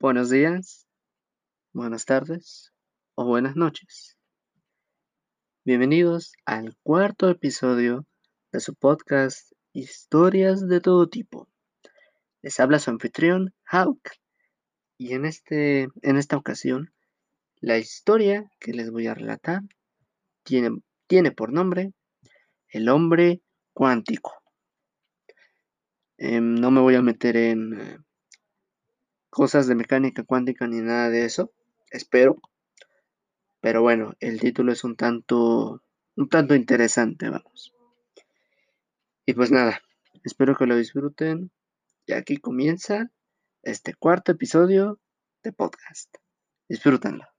Buenos días, buenas tardes o buenas noches. Bienvenidos al cuarto episodio de su podcast Historias de todo tipo. Les habla su anfitrión Hawk y en, este, en esta ocasión la historia que les voy a relatar tiene, tiene por nombre El hombre cuántico. Em, no me voy a meter en eh, cosas de mecánica cuántica ni nada de eso, espero. Pero bueno, el título es un tanto, un tanto interesante, vamos. Y pues nada, espero que lo disfruten. Y aquí comienza este cuarto episodio de podcast. Disfrútenlo.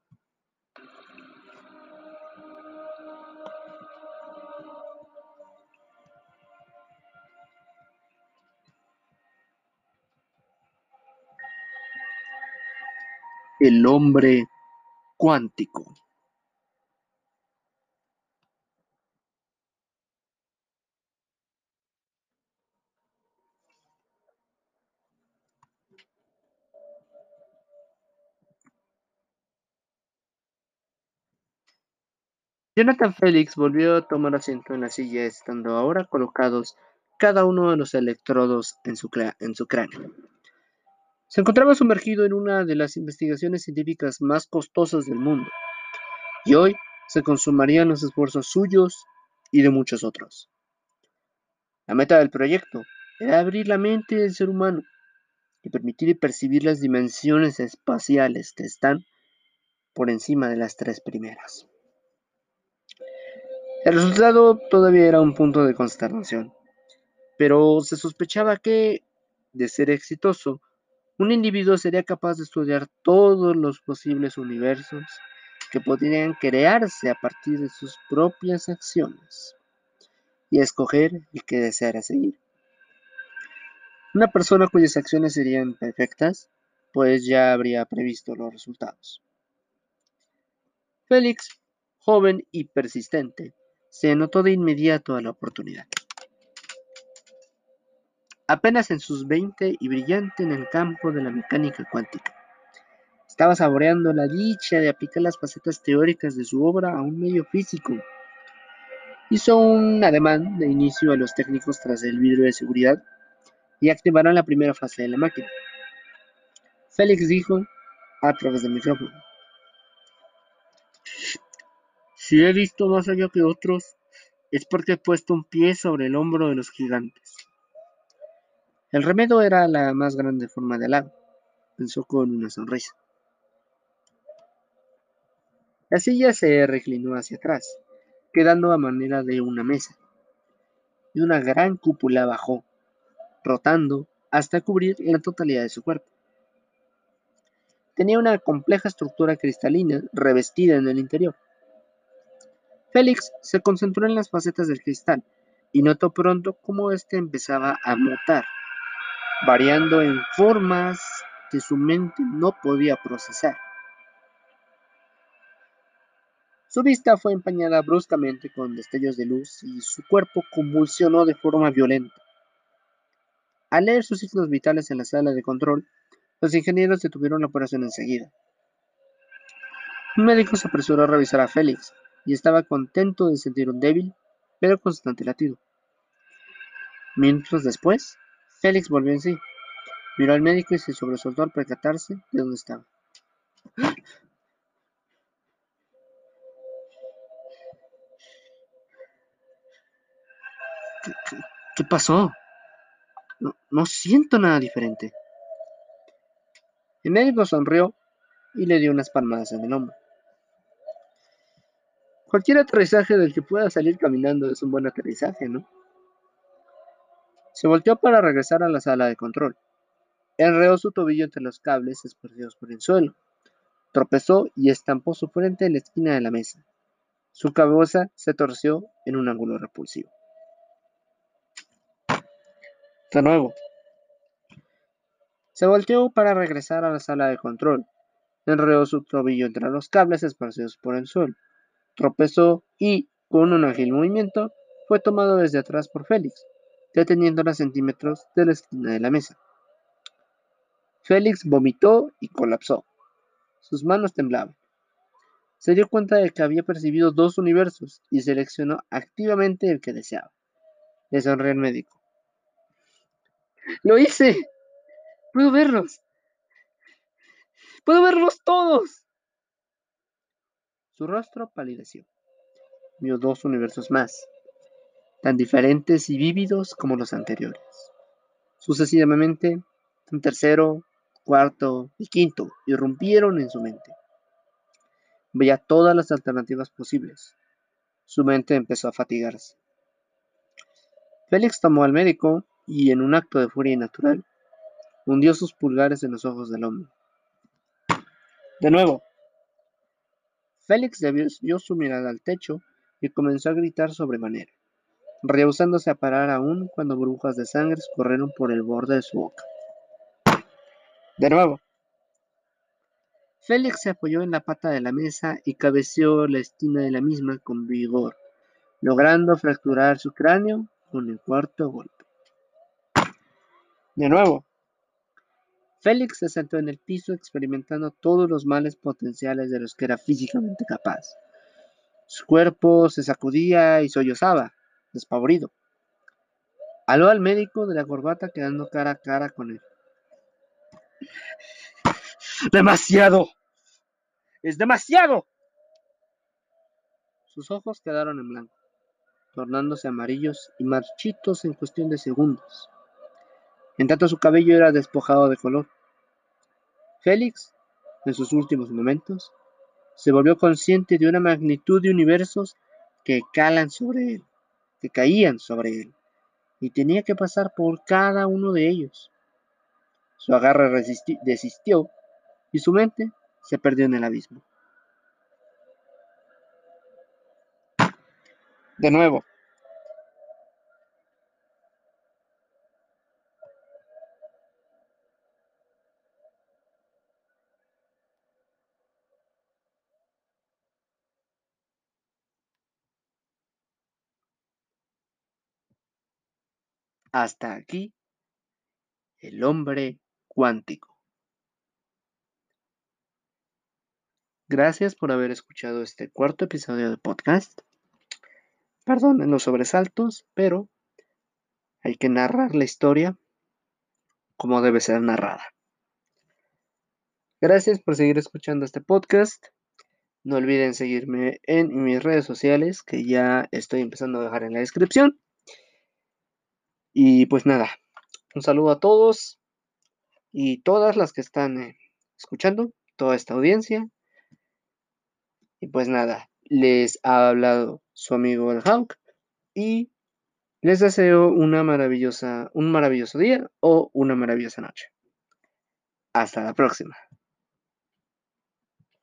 El hombre cuántico. Jonathan Félix volvió a tomar asiento en la silla, estando ahora colocados cada uno de los electrodos en su, en su cráneo. Se encontraba sumergido en una de las investigaciones científicas más costosas del mundo, y hoy se consumarían los esfuerzos suyos y de muchos otros. La meta del proyecto era abrir la mente del ser humano y permitir percibir las dimensiones espaciales que están por encima de las tres primeras. El resultado todavía era un punto de consternación, pero se sospechaba que, de ser exitoso, un individuo sería capaz de estudiar todos los posibles universos que podrían crearse a partir de sus propias acciones y escoger el que deseara seguir. Una persona cuyas acciones serían perfectas, pues ya habría previsto los resultados. Félix, joven y persistente, se anotó de inmediato a la oportunidad apenas en sus veinte y brillante en el campo de la mecánica cuántica. Estaba saboreando la dicha de aplicar las facetas teóricas de su obra a un medio físico. Hizo un ademán de inicio a los técnicos tras el vidrio de seguridad y activaron la primera fase de la máquina. Félix dijo a través del micrófono. Si he visto más allá que otros, es porque he puesto un pie sobre el hombro de los gigantes. El remedio era la más grande forma de halago, pensó con una sonrisa. La silla se reclinó hacia atrás, quedando a manera de una mesa, y una gran cúpula bajó, rotando hasta cubrir la totalidad de su cuerpo. Tenía una compleja estructura cristalina revestida en el interior. Félix se concentró en las facetas del cristal y notó pronto cómo éste empezaba a mutar variando en formas que su mente no podía procesar. Su vista fue empañada bruscamente con destellos de luz y su cuerpo convulsionó de forma violenta. Al leer sus signos vitales en la sala de control, los ingenieros detuvieron la operación enseguida. Un médico se apresuró a revisar a Félix y estaba contento de sentir un débil pero constante latido. Minutos después, Félix volvió en sí, miró al médico y se sobresaltó al percatarse de dónde estaba. ¿Qué, pasó? No, no siento nada diferente. El médico sonrió y le dio unas palmadas en el hombro. Cualquier aterrizaje del que pueda salir caminando es un buen aterrizaje, ¿no? Se volteó para regresar a la sala de control. Enreó su tobillo entre los cables esparcidos por el suelo. Tropezó y estampó su frente en la esquina de la mesa. Su cabeza se torció en un ángulo repulsivo. De nuevo. Se volteó para regresar a la sala de control. Enreó su tobillo entre los cables esparcidos por el suelo. Tropezó y, con un ágil movimiento, fue tomado desde atrás por Félix, deteniéndola centímetros de la esquina de la mesa. Félix vomitó y colapsó. Sus manos temblaban. Se dio cuenta de que había percibido dos universos y seleccionó activamente el que deseaba. Le sonrió el médico. ¡Lo hice! ¡Puedo verlos! ¡Puedo verlos todos! Su rostro palideció. Vio dos universos más, tan diferentes y vívidos como los anteriores. Sucesivamente, un tercero, cuarto y quinto irrumpieron en su mente. Veía todas las alternativas posibles. Su mente empezó a fatigarse. Félix tomó al médico y, en un acto de furia natural, hundió sus pulgares en los ojos del hombre. De nuevo, Félix desvió su mirada al techo y comenzó a gritar sobremanera, rehusándose a parar aún cuando burbujas de sangre corrieron por el borde de su boca. De nuevo, Félix se apoyó en la pata de la mesa y cabeceó la esquina de la misma con vigor, logrando fracturar su cráneo con el cuarto golpe. De nuevo, Félix se sentó en el piso experimentando todos los males potenciales de los que era físicamente capaz. Su cuerpo se sacudía y sollozaba, despavorido. Aló al médico de la corbata quedando cara a cara con él. ¡Demasiado! ¡Es demasiado! Sus ojos quedaron en blanco, tornándose amarillos y marchitos en cuestión de segundos. En tanto su cabello era despojado de color. Félix, en sus últimos momentos, se volvió consciente de una magnitud de universos que calan sobre él, que caían sobre él, y tenía que pasar por cada uno de ellos. Su agarre desistió y su mente se perdió en el abismo. De nuevo. Hasta aquí el hombre cuántico. Gracias por haber escuchado este cuarto episodio de podcast. Perdonen los sobresaltos, pero hay que narrar la historia como debe ser narrada. Gracias por seguir escuchando este podcast. No olviden seguirme en mis redes sociales que ya estoy empezando a dejar en la descripción. Y pues nada, un saludo a todos y todas las que están eh, escuchando, toda esta audiencia. Y pues nada, les ha hablado su amigo el Hawk y les deseo una maravillosa, un maravilloso día o una maravillosa noche. Hasta la próxima.